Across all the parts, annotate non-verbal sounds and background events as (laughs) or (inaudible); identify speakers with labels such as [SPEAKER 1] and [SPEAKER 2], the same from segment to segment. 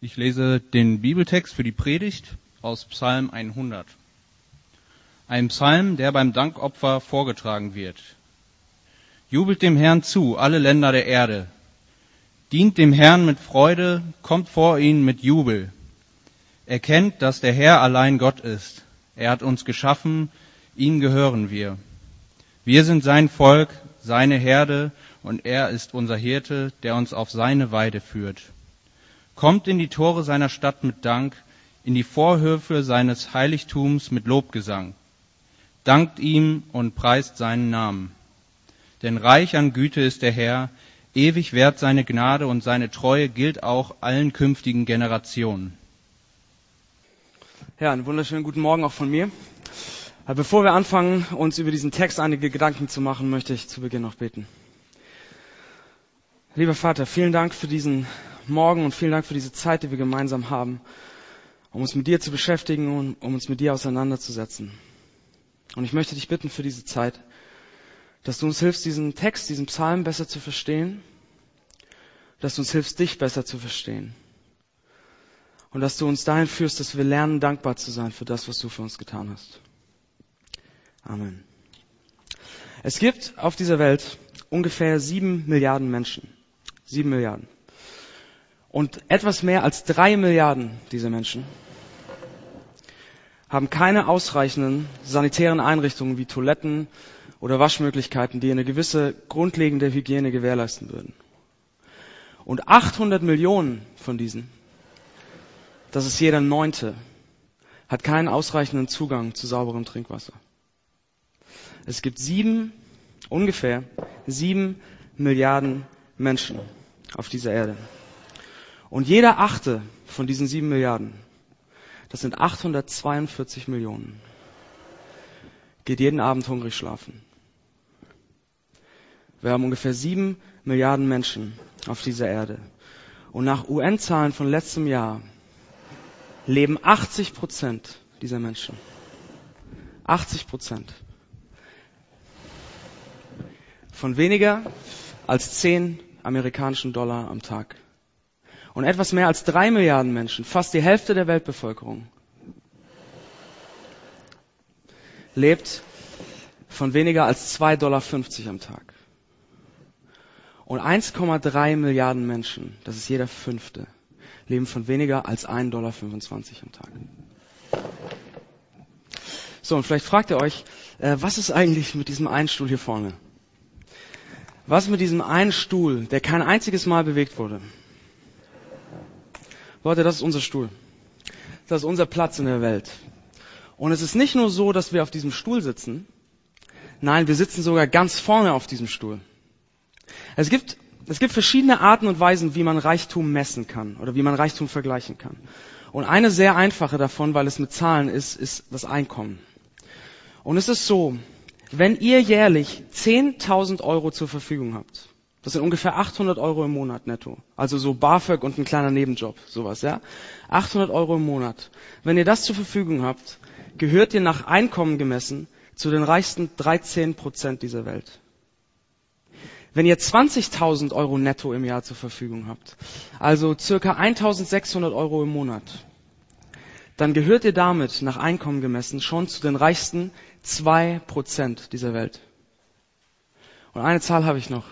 [SPEAKER 1] Ich lese den Bibeltext für die Predigt aus Psalm 100. Ein Psalm, der beim Dankopfer vorgetragen wird. Jubelt dem Herrn zu, alle Länder der Erde. Dient dem Herrn mit Freude, kommt vor ihn mit Jubel. Erkennt, dass der Herr allein Gott ist. Er hat uns geschaffen, ihm gehören wir. Wir sind sein Volk, seine Herde, und er ist unser Hirte, der uns auf seine Weide führt. Kommt in die Tore seiner Stadt mit Dank, in die Vorhöfe seines Heiligtums mit Lobgesang. Dankt ihm und preist seinen Namen. Denn reich an Güte ist der Herr, ewig wert seine Gnade und seine Treue gilt auch allen künftigen Generationen.
[SPEAKER 2] Ja, einen wunderschönen guten Morgen auch von mir. Bevor wir anfangen, uns über diesen Text einige Gedanken zu machen, möchte ich zu Beginn noch beten. Lieber Vater, vielen Dank für diesen Morgen und vielen Dank für diese Zeit, die wir gemeinsam haben, um uns mit dir zu beschäftigen und um uns mit dir auseinanderzusetzen. Und ich möchte dich bitten für diese Zeit, dass du uns hilfst, diesen Text, diesen Psalm besser zu verstehen, dass du uns hilfst, dich besser zu verstehen. Und dass du uns dahin führst, dass wir lernen, dankbar zu sein für das, was du für uns getan hast. Amen. Es gibt auf dieser Welt ungefähr sieben Milliarden Menschen. Sieben Milliarden. Und etwas mehr als drei Milliarden dieser Menschen haben keine ausreichenden sanitären Einrichtungen wie Toiletten oder Waschmöglichkeiten, die eine gewisse grundlegende Hygiene gewährleisten würden. Und 800 Millionen von diesen, das ist jeder Neunte, hat keinen ausreichenden Zugang zu sauberem Trinkwasser. Es gibt sieben, ungefähr sieben Milliarden Menschen auf dieser Erde. Und jeder achte von diesen sieben Milliarden, das sind 842 Millionen, geht jeden Abend hungrig schlafen. Wir haben ungefähr sieben Milliarden Menschen auf dieser Erde. Und nach UN-Zahlen von letztem Jahr leben 80 Prozent dieser Menschen. 80 Prozent. Von weniger als 10 amerikanischen Dollar am Tag und etwas mehr als drei Milliarden Menschen, fast die Hälfte der Weltbevölkerung, lebt von weniger als 2,50 Dollar am Tag. Und 1,3 Milliarden Menschen, das ist jeder fünfte, leben von weniger als 1,25 Dollar am Tag. So, und vielleicht fragt ihr euch, äh, was ist eigentlich mit diesem einen Stuhl hier vorne? Was mit diesem einen Stuhl, der kein einziges Mal bewegt wurde? Leute, das ist unser Stuhl. Das ist unser Platz in der Welt. Und es ist nicht nur so, dass wir auf diesem Stuhl sitzen. Nein, wir sitzen sogar ganz vorne auf diesem Stuhl. Es gibt, es gibt verschiedene Arten und Weisen, wie man Reichtum messen kann oder wie man Reichtum vergleichen kann. Und eine sehr einfache davon, weil es mit Zahlen ist, ist das Einkommen. Und es ist so, wenn ihr jährlich 10.000 Euro zur Verfügung habt, das sind ungefähr 800 Euro im Monat netto. Also so BAföG und ein kleiner Nebenjob, sowas, ja. 800 Euro im Monat. Wenn ihr das zur Verfügung habt, gehört ihr nach Einkommen gemessen zu den reichsten 13 Prozent dieser Welt. Wenn ihr 20.000 Euro netto im Jahr zur Verfügung habt, also circa 1.600 Euro im Monat, dann gehört ihr damit nach Einkommen gemessen schon zu den reichsten 2 Prozent dieser Welt. Und eine Zahl habe ich noch.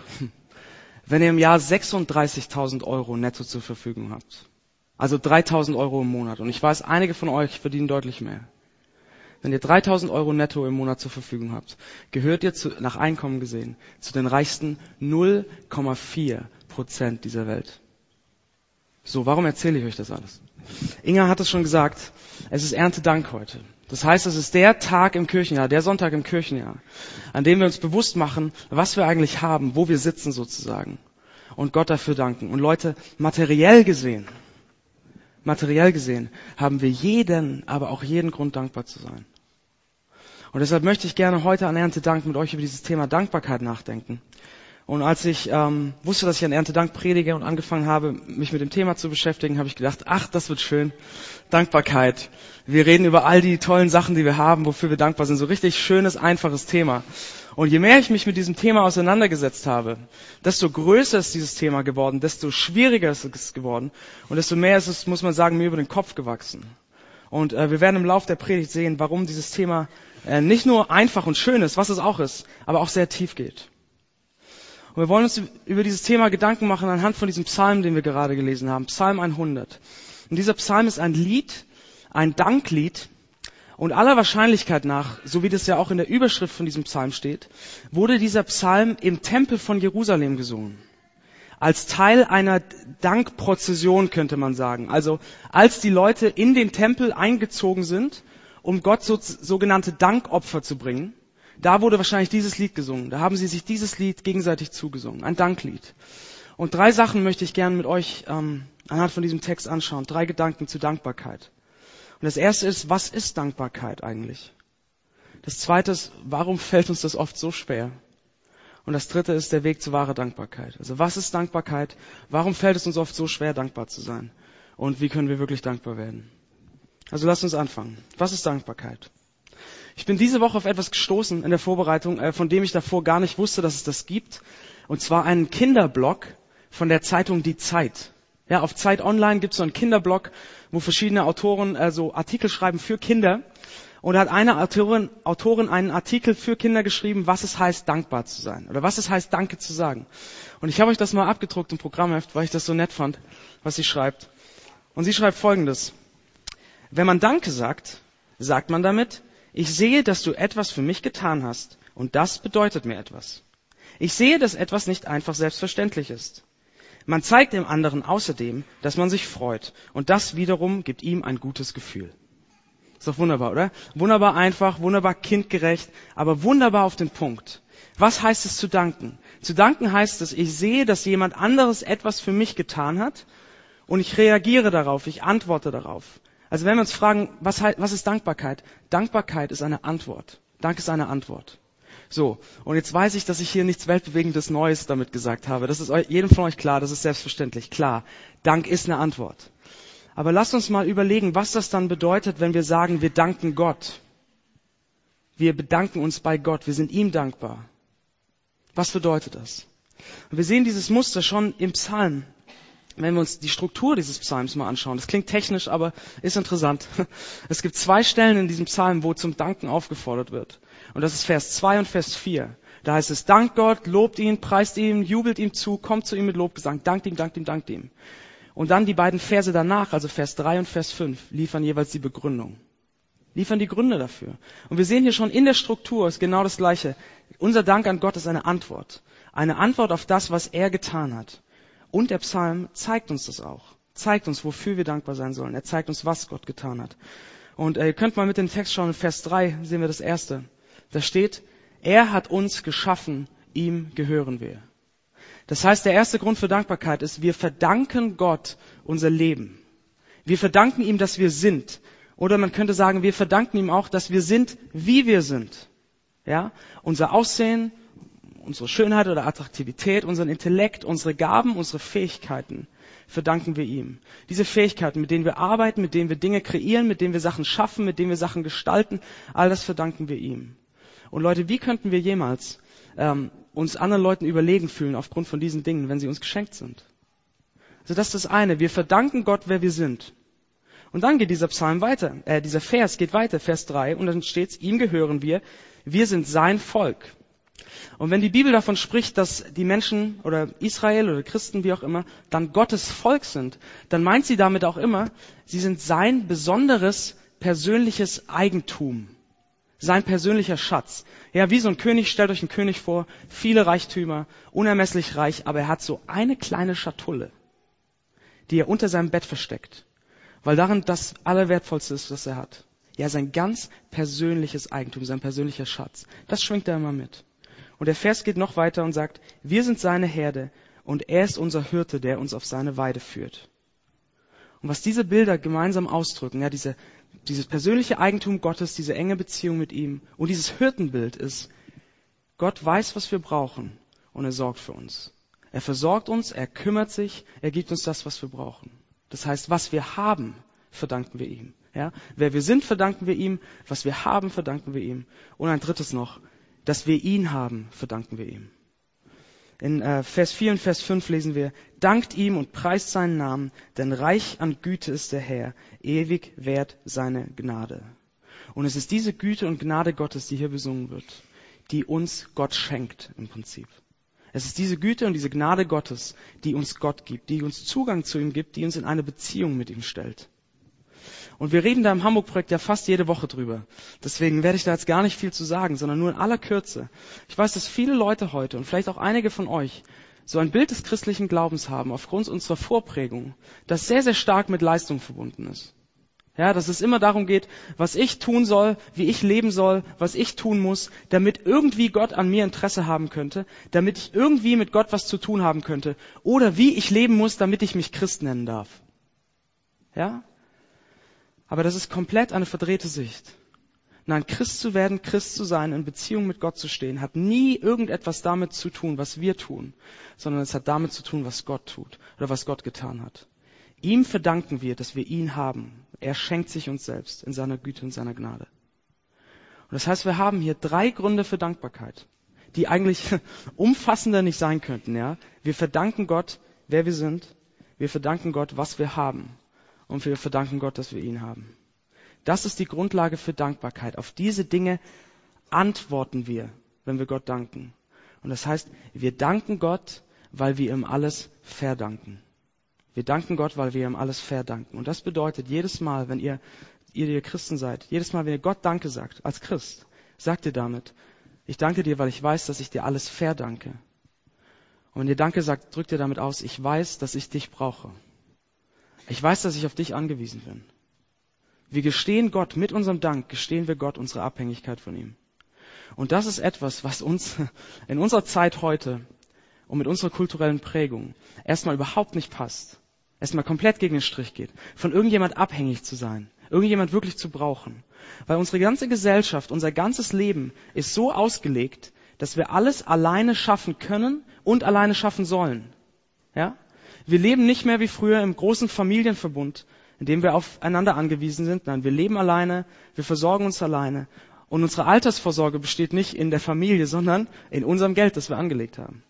[SPEAKER 2] Wenn ihr im Jahr 36.000 Euro netto zur Verfügung habt, also 3.000 Euro im Monat, und ich weiß, einige von euch verdienen deutlich mehr. Wenn ihr 3.000 Euro netto im Monat zur Verfügung habt, gehört ihr zu, nach Einkommen gesehen zu den reichsten 0,4 Prozent dieser Welt. So, warum erzähle ich euch das alles? Inga hat es schon gesagt, es ist Erntedank heute. Das heißt, es ist der Tag im Kirchenjahr, der Sonntag im Kirchenjahr, an dem wir uns bewusst machen, was wir eigentlich haben, wo wir sitzen sozusagen und Gott dafür danken. Und Leute, materiell gesehen, materiell gesehen haben wir jeden, aber auch jeden Grund dankbar zu sein. Und deshalb möchte ich gerne heute an Erntedank mit euch über dieses Thema Dankbarkeit nachdenken Und als ich ähm, wusste, dass ich an Erntedank predige und angefangen habe, mich mit dem Thema zu beschäftigen, habe ich gedacht, ach, das wird schön. Dankbarkeit. Wir reden über all die tollen Sachen, die wir haben, wofür wir dankbar sind. So richtig schönes, einfaches Thema. Und je mehr ich mich mit diesem Thema auseinandergesetzt habe, desto größer ist dieses Thema geworden, desto schwieriger ist es geworden und desto mehr ist es, muss man sagen, mir über den Kopf gewachsen. Und äh, wir werden im Lauf der Predigt sehen, warum dieses Thema äh, nicht nur einfach und schön ist, was es auch ist, aber auch sehr tief geht. Und wir wollen uns über dieses Thema Gedanken machen anhand von diesem Psalm, den wir gerade gelesen haben, Psalm 100. Und dieser Psalm ist ein Lied, ein Danklied. Und aller Wahrscheinlichkeit nach, so wie das ja auch in der Überschrift von diesem Psalm steht, wurde dieser Psalm im Tempel von Jerusalem gesungen. Als Teil einer Dankprozession könnte man sagen. Also als die Leute in den Tempel eingezogen sind, um Gott so, sogenannte Dankopfer zu bringen, da wurde wahrscheinlich dieses Lied gesungen. Da haben sie sich dieses Lied gegenseitig zugesungen. Ein Danklied. Und drei Sachen möchte ich gerne mit euch ähm, anhand von diesem Text anschauen. Drei Gedanken zu Dankbarkeit. Und das erste ist, was ist Dankbarkeit eigentlich? Das zweite ist, warum fällt uns das oft so schwer? Und das dritte ist der Weg zu wahrer Dankbarkeit. Also was ist Dankbarkeit? Warum fällt es uns oft so schwer, dankbar zu sein? Und wie können wir wirklich dankbar werden? Also lasst uns anfangen. Was ist Dankbarkeit? Ich bin diese Woche auf etwas gestoßen in der Vorbereitung, äh, von dem ich davor gar nicht wusste, dass es das gibt. Und zwar einen Kinderblog von der Zeitung Die Zeit. Ja, auf Zeit Online gibt es so einen Kinderblog, wo verschiedene Autoren also Artikel schreiben für Kinder. Und da hat eine Autorin, Autorin einen Artikel für Kinder geschrieben, was es heißt, dankbar zu sein. Oder was es heißt, Danke zu sagen. Und ich habe euch das mal abgedruckt im Programmheft, weil ich das so nett fand, was sie schreibt. Und sie schreibt folgendes. Wenn man Danke sagt, sagt man damit, ich sehe, dass du etwas für mich getan hast, und das bedeutet mir etwas. Ich sehe, dass etwas nicht einfach selbstverständlich ist. Man zeigt dem anderen außerdem, dass man sich freut, und das wiederum gibt ihm ein gutes Gefühl. Ist doch wunderbar, oder? Wunderbar einfach, wunderbar kindgerecht, aber wunderbar auf den Punkt. Was heißt es zu danken? Zu danken heißt es, ich sehe, dass jemand anderes etwas für mich getan hat und ich reagiere darauf, ich antworte darauf. Also wenn wir uns fragen, was, was ist Dankbarkeit? Dankbarkeit ist eine Antwort. Dank ist eine Antwort. So, und jetzt weiß ich, dass ich hier nichts Weltbewegendes Neues damit gesagt habe. Das ist jedem von euch klar, das ist selbstverständlich klar. Dank ist eine Antwort. Aber lasst uns mal überlegen, was das dann bedeutet, wenn wir sagen, wir danken Gott. Wir bedanken uns bei Gott, wir sind ihm dankbar. Was bedeutet das? Und wir sehen dieses Muster schon im Psalm wenn wir uns die Struktur dieses Psalms mal anschauen, das klingt technisch, aber ist interessant. (laughs) Es gibt zwei Stellen in diesem Psalm, wo zum Danken aufgefordert wird. Und das ist Vers 2 und Vers 4. Da heißt es, dankt Gott, lobt ihn, preist ihn, jubelt ihm zu, kommt zu ihm mit Lobgesang, dankt ihm, dankt ihm, dankt ihm. Und dann die beiden Verse danach, also Vers 3 und Vers 5, liefern jeweils die Begründung. Liefern die Gründe dafür. Und wir sehen hier schon in der Struktur ist genau das Gleiche. Unser Dank an Gott ist eine Antwort. Eine Antwort auf das, was er getan hat. Und der Psalm zeigt uns das auch. Zeigt uns, wofür wir dankbar sein sollen. Er zeigt uns, was Gott getan hat. Und äh, ihr könnt mal mit dem Text schauen, in Vers 3 sehen wir das erste. Da steht, er hat uns geschaffen, ihm gehören wir. Das heißt, der erste Grund für Dankbarkeit ist, wir verdanken Gott unser Leben. Wir verdanken ihm, dass wir sind. Oder man könnte sagen, wir verdanken ihm auch, dass wir sind, wie wir sind. Ja? Unser Aussehen, unsere Schönheit oder Attraktivität, unseren Intellekt, unsere Gaben, unsere Fähigkeiten verdanken wir ihm. Diese Fähigkeiten, mit denen wir arbeiten, mit denen wir Dinge kreieren, mit denen wir Sachen schaffen, mit denen wir Sachen gestalten, all das verdanken wir ihm. Und Leute, wie könnten wir jemals ähm, uns anderen Leuten überlegen fühlen aufgrund von diesen Dingen, wenn sie uns geschenkt sind? Also das ist das eine. Wir verdanken Gott, wer wir sind. Und dann geht dieser Psalm weiter, äh, dieser Vers geht weiter, Vers 3, und dann steht's, ihm gehören wir, wir sind sein Volk. Und wenn die Bibel davon spricht, dass die Menschen oder Israel oder Christen, wie auch immer, dann Gottes Volk sind, dann meint sie damit auch immer, sie sind sein besonderes persönliches Eigentum. Sein persönlicher Schatz. Ja, wie so ein König, stellt euch einen König vor, viele Reichtümer, unermesslich reich, aber er hat so eine kleine Schatulle, die er unter seinem Bett versteckt, weil darin das Allerwertvollste ist, was er hat. Ja, sein ganz persönliches Eigentum, sein persönlicher Schatz. Das schwingt er immer mit. Und der Vers geht noch weiter und sagt, wir sind seine Herde und er ist unser Hirte, der uns auf seine Weide führt. Und was diese Bilder gemeinsam ausdrücken, ja, diese, dieses persönliche Eigentum Gottes, diese enge Beziehung mit ihm und dieses Hirtenbild ist, Gott weiß, was wir brauchen und er sorgt für uns. Er versorgt uns, er kümmert sich, er gibt uns das, was wir brauchen. Das heißt, was wir haben, verdanken wir ihm. Ja? Wer wir sind, verdanken wir ihm. Was wir haben, verdanken wir ihm. Und ein drittes noch, dass wir ihn haben, verdanken wir ihm. In äh, Vers 4 und Vers 5 lesen wir, dankt ihm und preist seinen Namen, denn reich an Güte ist der Herr, ewig wert seine Gnade. Und es ist diese Güte und Gnade Gottes, die hier besungen wird, die uns Gott schenkt im Prinzip. Es ist diese Güte und diese Gnade Gottes, die uns Gott gibt, die uns Zugang zu ihm gibt, die uns in eine Beziehung mit ihm stellt. Und wir reden da im Hamburg-Projekt ja fast jede Woche drüber. Deswegen werde ich da jetzt gar nicht viel zu sagen, sondern nur in aller Kürze. Ich weiß, dass viele Leute heute und vielleicht auch einige von euch so ein Bild des christlichen Glaubens haben, aufgrund unserer Vorprägung, das sehr, sehr stark mit Leistung verbunden ist. Ja, dass es immer darum geht, was ich tun soll, wie ich leben soll, was ich tun muss, damit irgendwie Gott an mir Interesse haben könnte, damit ich irgendwie mit Gott was zu tun haben könnte, oder wie ich leben muss, damit ich mich Christ nennen darf. Ja? Aber das ist komplett eine verdrehte Sicht. Nein, Christ zu werden, Christ zu sein, in Beziehung mit Gott zu stehen, hat nie irgendetwas damit zu tun, was wir tun, sondern es hat damit zu tun, was Gott tut oder was Gott getan hat. Ihm verdanken wir, dass wir ihn haben. Er schenkt sich uns selbst in seiner Güte und seiner Gnade. Und das heißt, wir haben hier drei Gründe für Dankbarkeit, die eigentlich (laughs) umfassender nicht sein könnten, ja. Wir verdanken Gott, wer wir sind. Wir verdanken Gott, was wir haben und wir verdanken Gott, dass wir ihn haben. Das ist die Grundlage für Dankbarkeit. Auf diese Dinge antworten wir, wenn wir Gott danken. Und das heißt, wir danken Gott, weil wir ihm alles verdanken. Wir danken Gott, weil wir ihm alles verdanken. Und das bedeutet, jedes Mal, wenn ihr, ihr, ihr Christen seid, jedes Mal, wenn ihr Gott Danke sagt, als Christ, sagt ihr damit, ich danke dir, weil ich weiß, dass ich dir alles verdanke. Und wenn ihr Danke sagt, drückt ihr damit aus, ich weiß, dass ich dich brauche. Ich weiß, dass ich auf dich angewiesen bin. Wir gestehen Gott, mit unserem Dank gestehen wir Gott unsere Abhängigkeit von ihm. Und das ist etwas, was uns (laughs) in unserer Zeit heute und mit unserer kulturellen Prägung erstmal überhaupt nicht passt. Erstmal komplett gegen den Strich geht. Von irgendjemand abhängig zu sein. Irgendjemand wirklich zu brauchen. Weil unsere ganze Gesellschaft, unser ganzes Leben ist so ausgelegt, dass wir alles alleine schaffen können und alleine schaffen sollen. Ja? Wir leben nicht mehr wie früher im großen Familienverbund, in dem wir aufeinander angewiesen sind. Nein, wir leben alleine, wir versorgen uns alleine. Und unsere Altersvorsorge besteht nicht in der Familie, sondern in unserem Geld, das wir angelegt haben.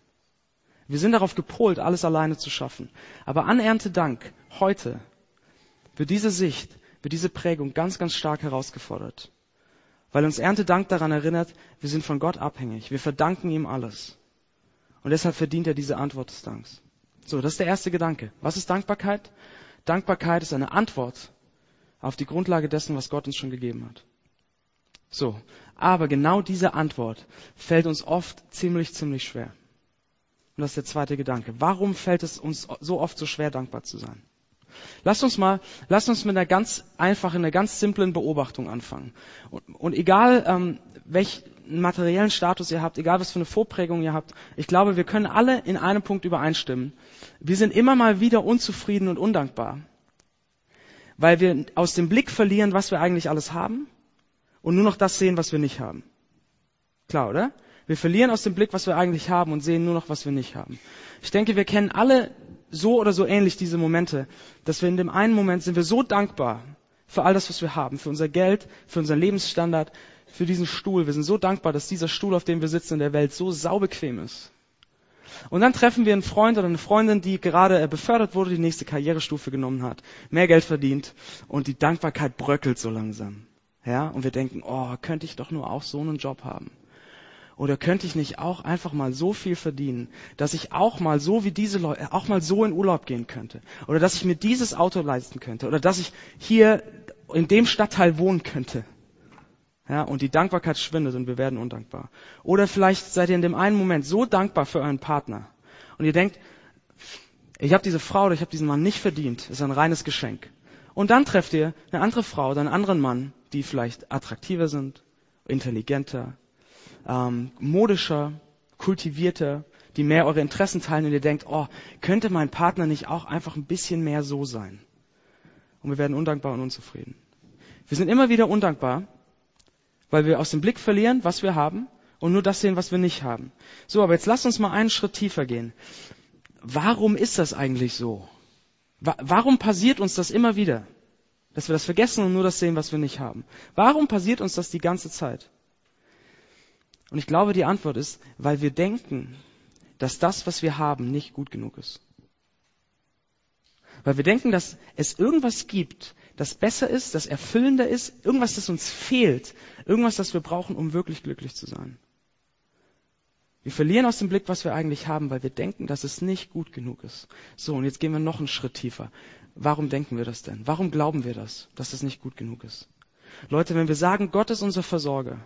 [SPEAKER 2] Wir sind darauf gepolt, alles alleine zu schaffen. Aber an Erntedank, heute, wird diese Sicht, wird diese Prägung ganz, ganz stark herausgefordert. Weil uns Erntedank daran erinnert, wir sind von Gott abhängig. Wir verdanken ihm alles. Und deshalb verdient er diese Antwort des Danks. So, das ist der erste Gedanke. Was ist Dankbarkeit? Dankbarkeit ist eine Antwort auf die Grundlage dessen, was Gott uns schon gegeben hat. So, aber genau diese Antwort fällt uns oft ziemlich, ziemlich schwer. Und das ist der zweite Gedanke. Warum fällt es uns so oft so schwer, dankbar zu sein? Lasst uns mal, lasst uns mit einer ganz einfachen, einer ganz simplen Beobachtung anfangen. Und, und egal, ähm, welch, materiellen Status ihr habt, egal was für eine Vorprägung ihr habt, ich glaube, wir können alle in einem Punkt übereinstimmen. Wir sind immer mal wieder unzufrieden und undankbar, weil wir aus dem Blick verlieren, was wir eigentlich alles haben und nur noch das sehen, was wir nicht haben. Klar, oder? Wir verlieren aus dem Blick, was wir eigentlich haben und sehen nur noch, was wir nicht haben. Ich denke, wir kennen alle so oder so ähnlich diese Momente, dass wir in dem einen Moment sind wir so dankbar für all das, was wir haben, für unser Geld, für unseren Lebensstandard, für diesen Stuhl. Wir sind so dankbar, dass dieser Stuhl, auf dem wir sitzen in der Welt, so saubequem ist. Und dann treffen wir einen Freund oder eine Freundin, die gerade äh, befördert wurde, die nächste Karrierestufe genommen hat, mehr Geld verdient und die Dankbarkeit bröckelt so langsam. Ja, und wir denken, oh, könnte ich doch nur auch so einen Job haben. Oder könnte ich nicht auch einfach mal so viel verdienen, dass ich auch mal so wie diese Leute, auch mal so in Urlaub gehen könnte? Oder dass ich mir dieses Auto leisten könnte? Oder dass ich hier in dem Stadtteil wohnen könnte? Ja, und die Dankbarkeit schwindet und wir werden undankbar. Oder vielleicht seid ihr in dem einen Moment so dankbar für euren Partner und ihr denkt, ich habe diese Frau oder ich habe diesen Mann nicht verdient, ist ein reines Geschenk. Und dann trefft ihr eine andere Frau oder einen anderen Mann, die vielleicht attraktiver sind, intelligenter, ähm, modischer, kultivierter, die mehr eure Interessen teilen und ihr denkt, oh, könnte mein Partner nicht auch einfach ein bisschen mehr so sein? Und wir werden undankbar und unzufrieden. Wir sind immer wieder undankbar, weil wir aus dem Blick verlieren, was wir haben und nur das sehen, was wir nicht haben. So, aber jetzt lasst uns mal einen Schritt tiefer gehen. Warum ist das eigentlich so? Warum passiert uns das immer wieder? Dass wir das vergessen und nur das sehen, was wir nicht haben. Warum passiert uns das die ganze Zeit? Und ich glaube, die Antwort ist, weil wir denken, dass das, was wir haben, nicht gut genug ist. Weil wir denken, dass es irgendwas gibt, das besser ist, das erfüllender ist, irgendwas, das uns fehlt, irgendwas, das wir brauchen, um wirklich glücklich zu sein. Wir verlieren aus dem Blick, was wir eigentlich haben, weil wir denken, dass es nicht gut genug ist. So, und jetzt gehen wir noch einen Schritt tiefer. Warum denken wir das denn? Warum glauben wir das, dass es nicht gut genug ist? Leute, wenn wir sagen, Gott ist unser Versorger,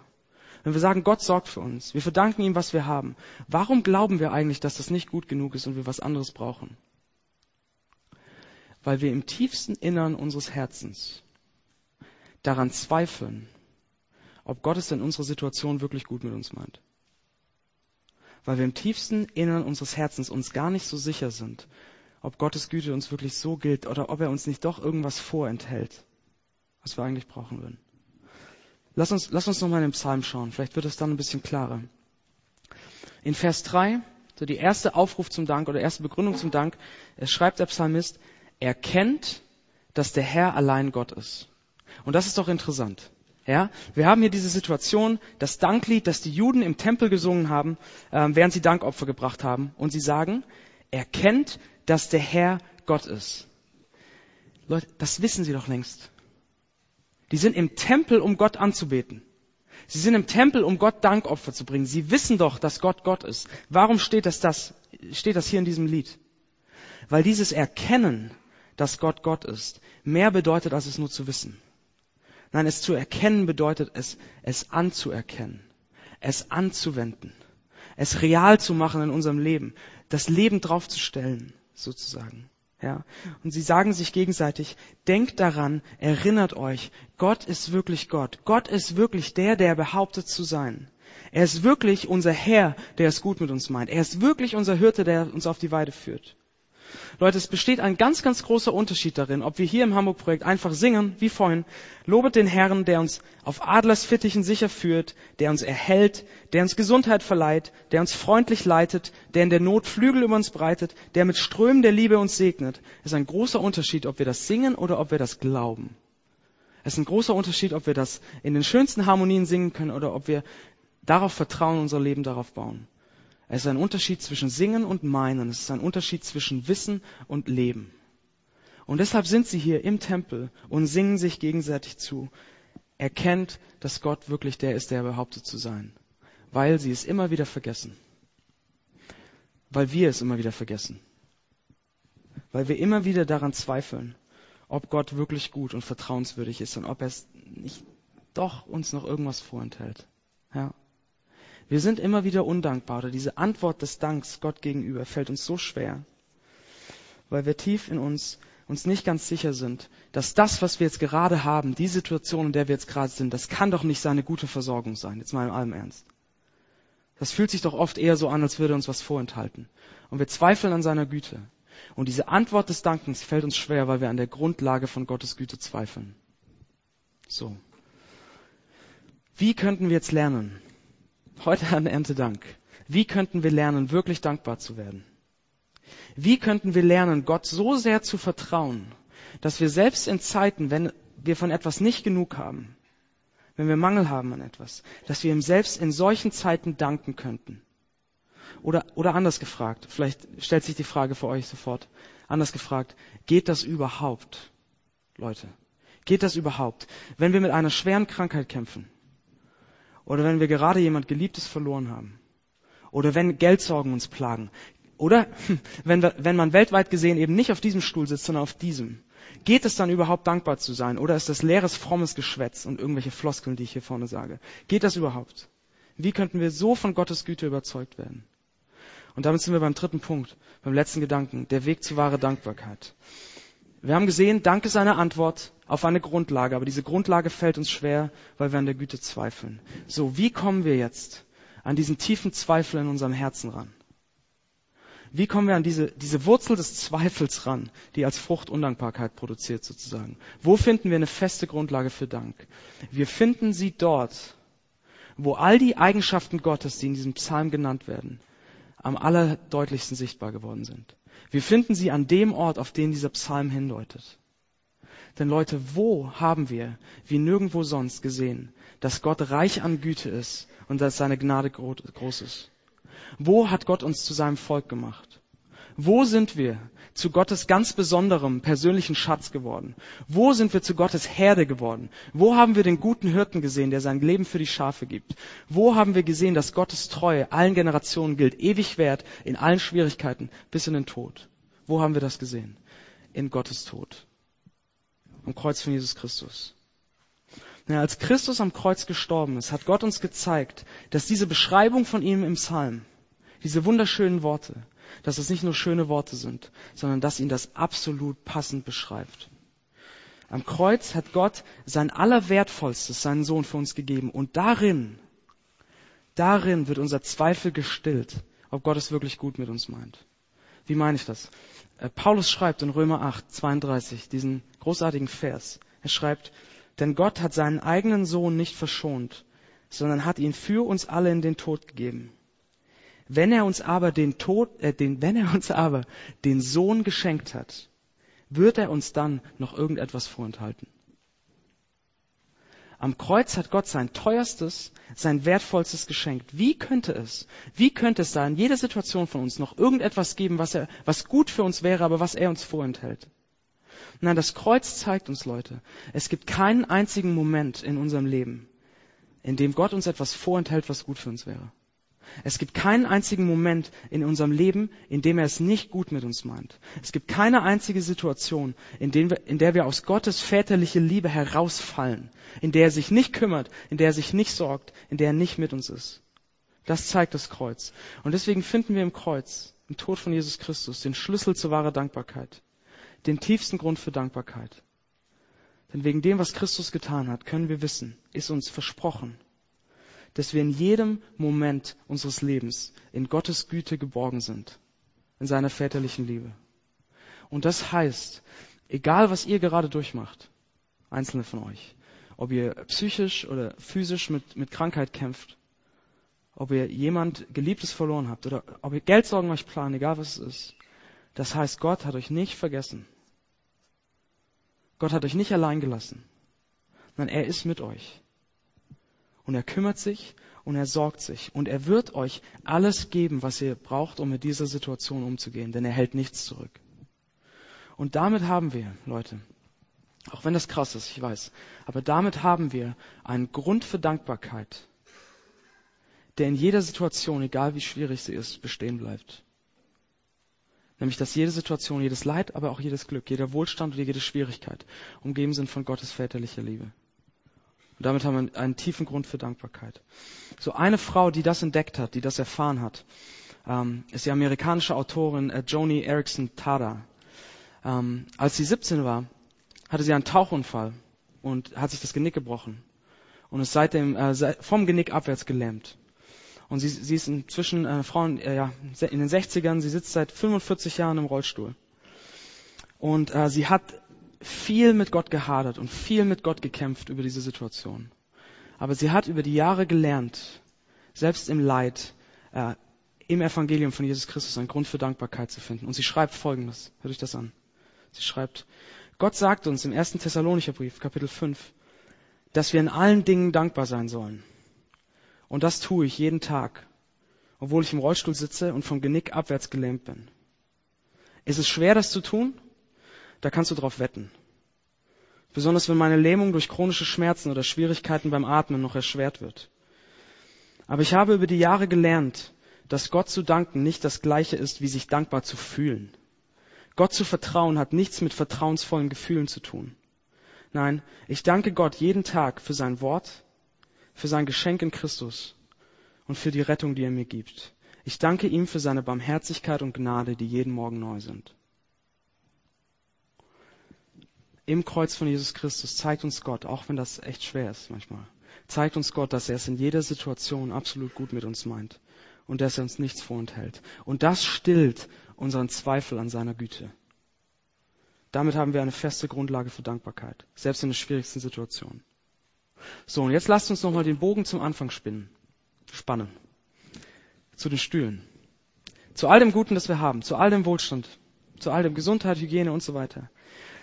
[SPEAKER 2] wenn wir sagen, Gott sorgt für uns, wir verdanken ihm, was wir haben, warum glauben wir eigentlich, dass das nicht gut genug ist und wir was anderes brauchen? Weil wir im tiefsten Innern unseres Herzens daran zweifeln, ob Gott es in unserer Situation wirklich gut mit uns meint weil wir im tiefsten Innern unseres Herzens uns gar nicht so sicher sind, ob Gottes Güte uns wirklich so gilt oder ob er uns nicht doch irgendwas vorenthält, was wir eigentlich brauchen würden. Lass uns, lass uns nochmal in den Psalm schauen, vielleicht wird es dann ein bisschen klarer. In Vers 3, so die erste Aufruf zum Dank oder erste Begründung zum Dank, es schreibt der Psalmist, er kennt, dass der Herr allein Gott ist. Und das ist doch interessant. Ja, wir haben hier diese Situation, das Danklied, das die Juden im Tempel gesungen haben, äh, während sie Dankopfer gebracht haben. Und sie sagen, erkennt, dass der Herr Gott ist. Leute, das wissen sie doch längst. Die sind im Tempel, um Gott anzubeten. Sie sind im Tempel, um Gott Dankopfer zu bringen. Sie wissen doch, dass Gott Gott ist. Warum steht das, das, steht das hier in diesem Lied? Weil dieses Erkennen, dass Gott Gott ist, mehr bedeutet, als es nur zu wissen. Nein, es zu erkennen bedeutet es, es anzuerkennen, es anzuwenden, es real zu machen in unserem Leben, das Leben draufzustellen, sozusagen. Ja. Und sie sagen sich gegenseitig, denkt daran, erinnert euch, Gott ist wirklich Gott. Gott ist wirklich der, der behauptet zu sein. Er ist wirklich unser Herr, der es gut mit uns meint. Er ist wirklich unser Hirte, der uns auf die Weide führt. Leute, es besteht ein ganz, ganz großer Unterschied darin, ob wir hier im Hamburg-Projekt einfach singen, wie vorhin, lobet den Herrn, der uns auf Adlersfittichen sicher führt, der uns erhält, der uns Gesundheit verleiht, der uns freundlich leitet, der in der Not Flügel über uns breitet, der mit Strömen der Liebe uns segnet. Es ist ein großer Unterschied, ob wir das singen oder ob wir das glauben. Es ist ein großer Unterschied, ob wir das in den schönsten Harmonien singen können oder ob wir darauf vertrauen, unser Leben darauf bauen. Es ist ein Unterschied zwischen Singen und Meinen. Es ist ein Unterschied zwischen Wissen und Leben. Und deshalb sind sie hier im Tempel und singen sich gegenseitig zu. Erkennt, dass Gott wirklich der ist, der er behauptet zu sein. Weil sie es immer wieder vergessen. Weil wir es immer wieder vergessen. Weil wir immer wieder daran zweifeln, ob Gott wirklich gut und vertrauenswürdig ist und ob er es nicht doch uns noch irgendwas vorenthält. Ja. Wir sind immer wieder undankbar oder diese Antwort des Danks Gott gegenüber fällt uns so schwer, weil wir tief in uns uns nicht ganz sicher sind, dass das, was wir jetzt gerade haben, die Situation, in der wir jetzt gerade sind, das kann doch nicht seine gute Versorgung sein. Jetzt mal in allem Ernst. Das fühlt sich doch oft eher so an, als würde uns was vorenthalten. Und wir zweifeln an seiner Güte. Und diese Antwort des Dankens fällt uns schwer, weil wir an der Grundlage von Gottes Güte zweifeln. So. Wie könnten wir jetzt lernen, Heute an Erntedank. Wie könnten wir lernen, wirklich dankbar zu werden? Wie könnten wir lernen, Gott so sehr zu vertrauen, dass wir selbst in Zeiten, wenn wir von etwas nicht genug haben, wenn wir Mangel haben an etwas, dass wir ihm selbst in solchen Zeiten danken könnten? Oder, oder anders gefragt, vielleicht stellt sich die Frage für euch sofort, anders gefragt, geht das überhaupt, Leute? Geht das überhaupt? Wenn wir mit einer schweren Krankheit kämpfen, oder wenn wir gerade jemand Geliebtes verloren haben. Oder wenn Geldsorgen uns plagen. Oder (laughs) wenn, wir, wenn man weltweit gesehen eben nicht auf diesem Stuhl sitzt, sondern auf diesem. Geht es dann überhaupt dankbar zu sein? Oder ist das leeres, frommes Geschwätz und irgendwelche Floskeln, die ich hier vorne sage? Geht das überhaupt? Wie könnten wir so von Gottes Güte überzeugt werden? Und damit sind wir beim dritten Punkt, beim letzten Gedanken, der Weg zu wahre Dankbarkeit. Wir haben gesehen, Dank ist eine Antwort auf eine Grundlage, aber diese Grundlage fällt uns schwer, weil wir an der Güte zweifeln. So, wie kommen wir jetzt an diesen tiefen Zweifel in unserem Herzen ran? Wie kommen wir an diese, diese Wurzel des Zweifels ran, die als Frucht Undankbarkeit produziert sozusagen? Wo finden wir eine feste Grundlage für Dank? Wir finden sie dort, wo all die Eigenschaften Gottes, die in diesem Psalm genannt werden, am allerdeutlichsten sichtbar geworden sind. Wir finden sie an dem Ort, auf den dieser Psalm hindeutet. Denn Leute, wo haben wir, wie nirgendwo sonst gesehen, dass Gott reich an Güte ist und dass seine Gnade groß ist? Wo hat Gott uns zu seinem Volk gemacht? Wo sind wir zu Gottes ganz besonderem persönlichen Schatz geworden? Wo sind wir zu Gottes Herde geworden? Wo haben wir den guten Hirten gesehen, der sein Leben für die Schafe gibt? Wo haben wir gesehen, dass Gottes Treue allen Generationen gilt, ewig wert, in allen Schwierigkeiten, bis in den Tod? Wo haben wir das gesehen? In Gottes Tod. Am Kreuz von Jesus Christus. Ja, als Christus am Kreuz gestorben ist, hat Gott uns gezeigt, dass diese Beschreibung von ihm im Psalm, diese wunderschönen Worte, dass es nicht nur schöne Worte sind, sondern dass ihn das absolut passend beschreibt. Am Kreuz hat Gott sein Allerwertvollstes, seinen Sohn für uns gegeben. Und darin, darin wird unser Zweifel gestillt, ob Gott es wirklich gut mit uns meint. Wie meine ich das? Äh, Paulus schreibt in Römer 8, 32 diesen großartigen Vers. Er schreibt, denn Gott hat seinen eigenen Sohn nicht verschont, sondern hat ihn für uns alle in den Tod gegeben. Wenn er uns aber den Tod, äh, den, wenn er uns aber den Sohn geschenkt hat, wird er uns dann noch irgendetwas vorenthalten? Am Kreuz hat Gott sein teuerstes, sein wertvollstes geschenkt. Wie könnte es, wie könnte es da in jeder Situation von uns noch irgendetwas geben, was er, was gut für uns wäre, aber was er uns vorenthält? Nein, das Kreuz zeigt uns, Leute, es gibt keinen einzigen Moment in unserem Leben, in dem Gott uns etwas vorenthält, was gut für uns wäre. Es gibt keinen einzigen Moment in unserem Leben, in dem er es nicht gut mit uns meint. Es gibt keine einzige Situation, in, wir, in, der wir aus Gottes väterliche Liebe herausfallen, in der er sich nicht kümmert, in der er sich nicht sorgt, in der er nicht mit uns ist. Das zeigt das Kreuz. Und deswegen finden wir im Kreuz, im Tod von Jesus Christus, den Schlüssel zur wahrer Dankbarkeit, den tiefsten Grund für Dankbarkeit. Denn wegen dem, was Christus getan hat, können wir wissen, ist uns versprochen, dass wir in jedem Moment unseres Lebens in Gottes Güte geborgen sind, in seiner väterlichen Liebe. Und das heißt, egal was ihr gerade durchmacht, einzelne von euch, ob ihr psychisch oder physisch mit, mit Krankheit kämpft, ob ihr jemand Geliebtes verloren habt oder ob ihr Geldsorgen euch planen, egal was es ist, das heißt, Gott hat euch nicht vergessen. Gott hat euch nicht allein gelassen. Nein, er ist mit euch. Und er kümmert sich und er sorgt sich. Und er wird euch alles geben, was ihr braucht, um mit dieser Situation umzugehen. Denn er hält nichts zurück. Und damit haben wir, Leute, auch wenn das krass ist, ich weiß, aber damit haben wir einen Grund für Dankbarkeit, der in jeder Situation, egal wie schwierig sie ist, bestehen bleibt. Nämlich, dass jede Situation, jedes Leid, aber auch jedes Glück, jeder Wohlstand oder jede Schwierigkeit umgeben sind von Gottes väterlicher Liebe. Und damit haben wir einen tiefen Grund für Dankbarkeit. So eine Frau, die das entdeckt hat, die das erfahren hat, ähm, ist die amerikanische Autorin äh, Joni Erickson Tada. Ähm, als sie 17 war, hatte sie einen Tauchunfall und hat sich das Genick gebrochen und ist seitdem äh, vom Genick abwärts gelähmt. Und sie, sie ist inzwischen eine Frau äh, ja, in den 60ern, sie sitzt seit 45 Jahren im Rollstuhl. Und äh, sie hat viel mit Gott gehadert und viel mit Gott gekämpft über diese Situation. Aber sie hat über die Jahre gelernt, selbst im Leid, äh, im Evangelium von Jesus Christus einen Grund für Dankbarkeit zu finden. Und sie schreibt Folgendes. Hört euch das an. Sie schreibt, Gott sagt uns im ersten Thessalonicher Brief, Kapitel 5, dass wir in allen Dingen dankbar sein sollen. Und das tue ich jeden Tag, obwohl ich im Rollstuhl sitze und vom Genick abwärts gelähmt bin. Ist es schwer, das zu tun? Da kannst du drauf wetten. Besonders wenn meine Lähmung durch chronische Schmerzen oder Schwierigkeiten beim Atmen noch erschwert wird. Aber ich habe über die Jahre gelernt, dass Gott zu danken nicht das gleiche ist, wie sich dankbar zu fühlen. Gott zu vertrauen hat nichts mit vertrauensvollen Gefühlen zu tun. Nein, ich danke Gott jeden Tag für sein Wort, für sein Geschenk in Christus und für die Rettung, die er mir gibt. Ich danke ihm für seine Barmherzigkeit und Gnade, die jeden Morgen neu sind im Kreuz von Jesus Christus zeigt uns Gott, auch wenn das echt schwer ist manchmal, zeigt uns Gott, dass er es in jeder Situation absolut gut mit uns meint und dass er uns nichts vorenthält. Und das stillt unseren Zweifel an seiner Güte. Damit haben wir eine feste Grundlage für Dankbarkeit, selbst in der schwierigsten Situation. So, und jetzt lasst uns nochmal den Bogen zum Anfang spinnen. Spannen. Zu den Stühlen. Zu all dem Guten, das wir haben. Zu all dem Wohlstand. Zu all dem Gesundheit, Hygiene und so weiter.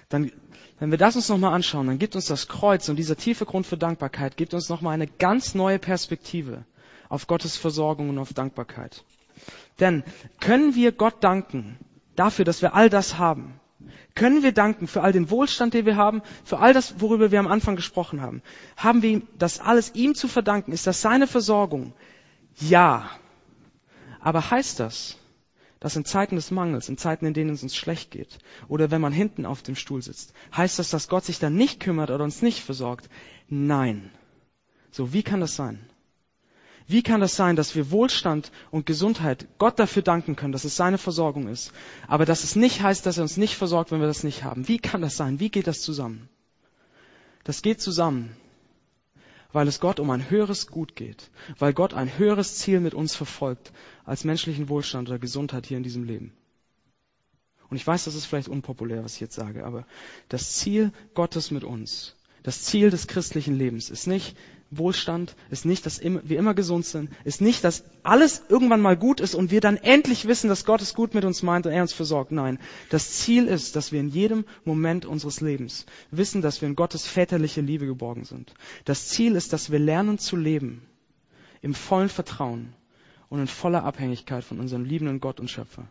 [SPEAKER 2] Dann, wenn wir das uns nochmal anschauen, dann gibt uns das Kreuz und dieser tiefe Grund für Dankbarkeit, gibt uns nochmal eine ganz neue Perspektive auf Gottes Versorgung und auf Dankbarkeit. Denn können wir Gott danken dafür, dass wir all das haben? Können wir danken für all den Wohlstand, den wir haben, für all das, worüber wir am Anfang gesprochen haben? Haben wir das alles ihm zu verdanken? Ist das seine Versorgung? Ja. Aber heißt das, dass in Zeiten des Mangels, in Zeiten, in denen es uns schlecht geht, oder wenn man hinten auf dem Stuhl sitzt, heißt das, dass Gott sich dann nicht kümmert oder uns nicht versorgt? Nein. So, wie kann das sein? Wie kann das sein, dass wir Wohlstand und Gesundheit Gott dafür danken können, dass es seine Versorgung ist, aber dass es nicht heißt, dass er uns nicht versorgt, wenn wir das nicht haben? Wie kann das sein? Wie geht das zusammen? Das geht zusammen, weil es Gott um ein höheres Gut geht, weil Gott ein höheres Ziel mit uns verfolgt als menschlichen Wohlstand oder Gesundheit hier in diesem Leben. Und ich weiß, das ist vielleicht unpopulär, was ich jetzt sage, aber das Ziel Gottes mit uns, das Ziel des christlichen Lebens ist nicht, Wohlstand, ist nicht, dass wir immer gesund sind, ist nicht, dass alles irgendwann mal gut ist und wir dann endlich wissen, dass Gott es gut mit uns meint und er uns versorgt. Nein, das Ziel ist, dass wir in jedem Moment unseres Lebens wissen, dass wir in Gottes väterliche Liebe geborgen sind. Das Ziel ist, dass wir lernen zu leben im vollen Vertrauen und in voller Abhängigkeit von unserem liebenden Gott und Schöpfer.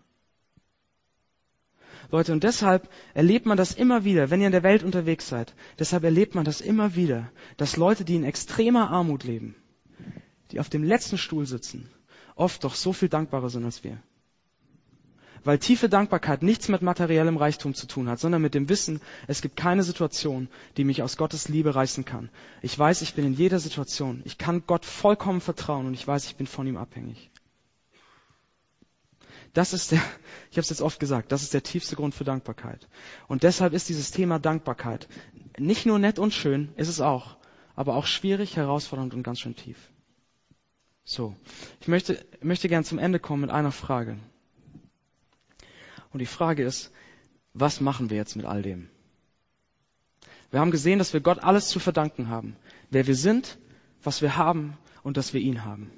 [SPEAKER 2] Leute, und deshalb erlebt man das immer wieder, wenn ihr in der Welt unterwegs seid. Deshalb erlebt man das immer wieder, dass Leute, die in extremer Armut leben, die auf dem letzten Stuhl sitzen, oft doch so viel dankbarer sind als wir. Weil tiefe Dankbarkeit nichts mit materiellem Reichtum zu tun hat, sondern mit dem Wissen, es gibt keine Situation, die mich aus Gottes Liebe reißen kann. Ich weiß, ich bin in jeder Situation. Ich kann Gott vollkommen vertrauen und ich weiß, ich bin von ihm abhängig. Das ist der, (laughs) ich habe es jetzt oft gesagt, das ist der tiefste Grund für Dankbarkeit. Und deshalb ist dieses Thema Dankbarkeit nicht nur nett und schön, ist es auch, aber auch schwierig, herausfordernd und ganz schön tief. So, ich möchte, möchte gern zum Ende kommen mit einer Frage. Und die Frage ist, was machen wir jetzt mit all dem? Wir haben gesehen, dass wir Gott alles zu verdanken haben. Wer wir sind, was wir haben und dass wir ihn haben.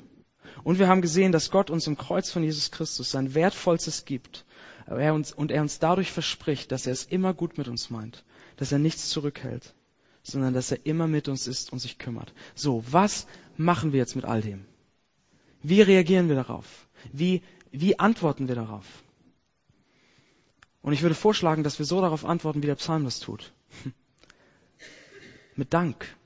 [SPEAKER 2] Und wir haben gesehen, dass Gott uns im Kreuz von Jesus Christus sein Wertvollstes gibt. Er uns, und er uns dadurch verspricht, dass er es immer gut mit uns meint. Dass er nichts zurückhält, sondern dass er immer mit uns ist und sich kümmert. So, was machen wir jetzt mit all dem? Wie reagieren wir darauf? Wie, wie antworten wir darauf? Und ich würde vorschlagen, dass wir so darauf antworten, wie der Psalm das tut. (laughs) Mit Dank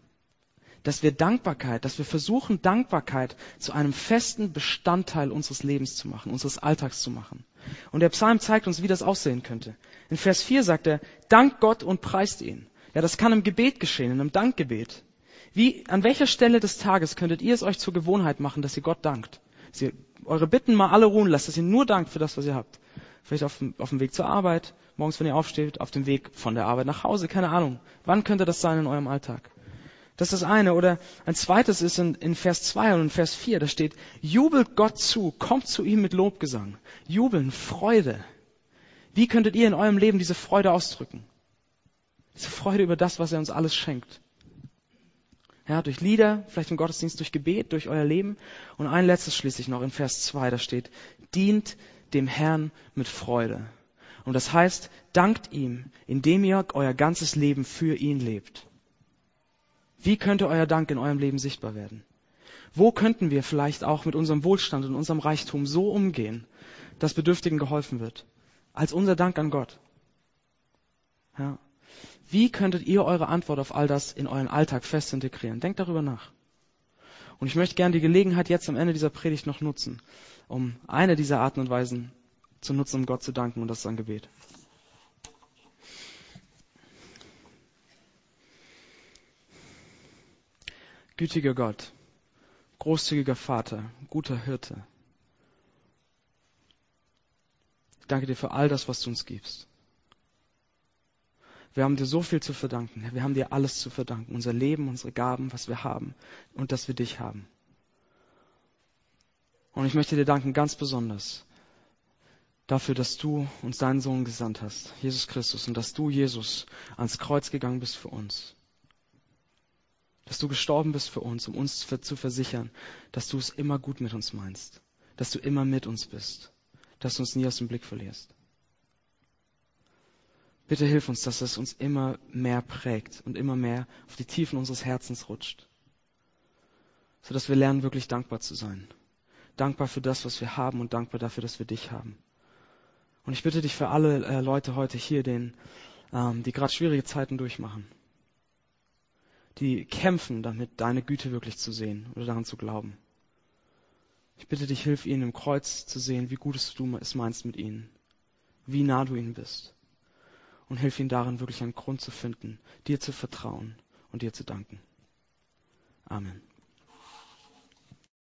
[SPEAKER 2] dass wir Dankbarkeit, dass wir versuchen, Dankbarkeit zu einem festen Bestandteil unseres Lebens zu machen, unseres Alltags zu machen. Und der Psalm zeigt uns, wie das aussehen könnte. In Vers 4 sagt er, dank Gott und preist ihn. Ja, das kann im Gebet geschehen, in einem Dankgebet. Wie, an welcher Stelle des Tages könntet ihr es euch zur Gewohnheit machen, dass ihr Gott dankt? Dass ihr eure Bitten mal alle ruhen lasst, dass ihr nur dankt für das, was ihr habt. Vielleicht auf dem, auf dem Weg zur Arbeit, morgens, wenn ihr aufsteht, auf dem Weg von der Arbeit nach Hause, keine Ahnung. Wann könnte das sein in eurem Alltag? Das ist das eine. Oder ein zweites ist in, in Vers 2 und in Vers 4, da steht, jubelt Gott zu, kommt zu ihm mit Lobgesang. Jubeln, Freude. Wie könntet ihr in eurem Leben diese Freude ausdrücken? Diese Freude über das, was er uns alles schenkt. Ja, durch Lieder, vielleicht im Gottesdienst, durch Gebet, durch euer Leben. Und ein letztes schließlich noch in Vers 2, da steht, dient dem Herrn mit Freude. Und das heißt, dankt ihm, indem ihr euer ganzes Leben für ihn lebt. Wie könnte euer Dank in eurem Leben sichtbar werden? Wo könnten wir vielleicht auch mit unserem Wohlstand und unserem Reichtum so umgehen, dass Bedürftigen geholfen wird? Als unser Dank an Gott. Ja. Wie könntet ihr eure Antwort auf all das in euren Alltag fest integrieren? Denkt darüber nach. Und ich möchte gerne die Gelegenheit jetzt am Ende dieser Predigt noch nutzen, um eine dieser Arten und Weisen zu nutzen, um Gott zu danken, und das ist ein Gebet. Gütiger Gott, großzügiger Vater, guter Hirte. Ich danke dir für all das, was du uns gibst. Wir haben dir so viel zu verdanken. Wir haben dir alles zu verdanken. Unser Leben, unsere Gaben, was wir haben und dass wir dich haben. Und ich möchte dir danken ganz besonders dafür, dass du uns deinen Sohn gesandt hast, Jesus Christus, und dass du, Jesus, ans Kreuz gegangen bist für uns Dass du gestorben bist für uns, um uns zu versichern, dass du es immer gut mit uns meinst. Dass du immer mit uns bist. Dass du uns nie aus dem Blick verlierst. Bitte hilf uns, dass es uns immer mehr prägt und immer mehr auf die Tiefen unseres Herzens rutscht. Sodass wir lernen, wirklich dankbar zu sein. Dankbar für das, was wir haben und dankbar dafür, dass wir dich haben. Und ich bitte dich für alle äh, Leute heute hier, denen, ähm, die gerade schwierige Zeiten durchmachen, die kämpfen damit, deine Güte wirklich zu sehen oder daran zu glauben. Ich bitte dich, hilf ihnen im Kreuz zu sehen, wie gut du es meinst mit ihnen, wie nah du ihnen bist. Und hilf ihnen darin, wirklich einen Grund zu finden, dir zu vertrauen und dir zu danken. Amen.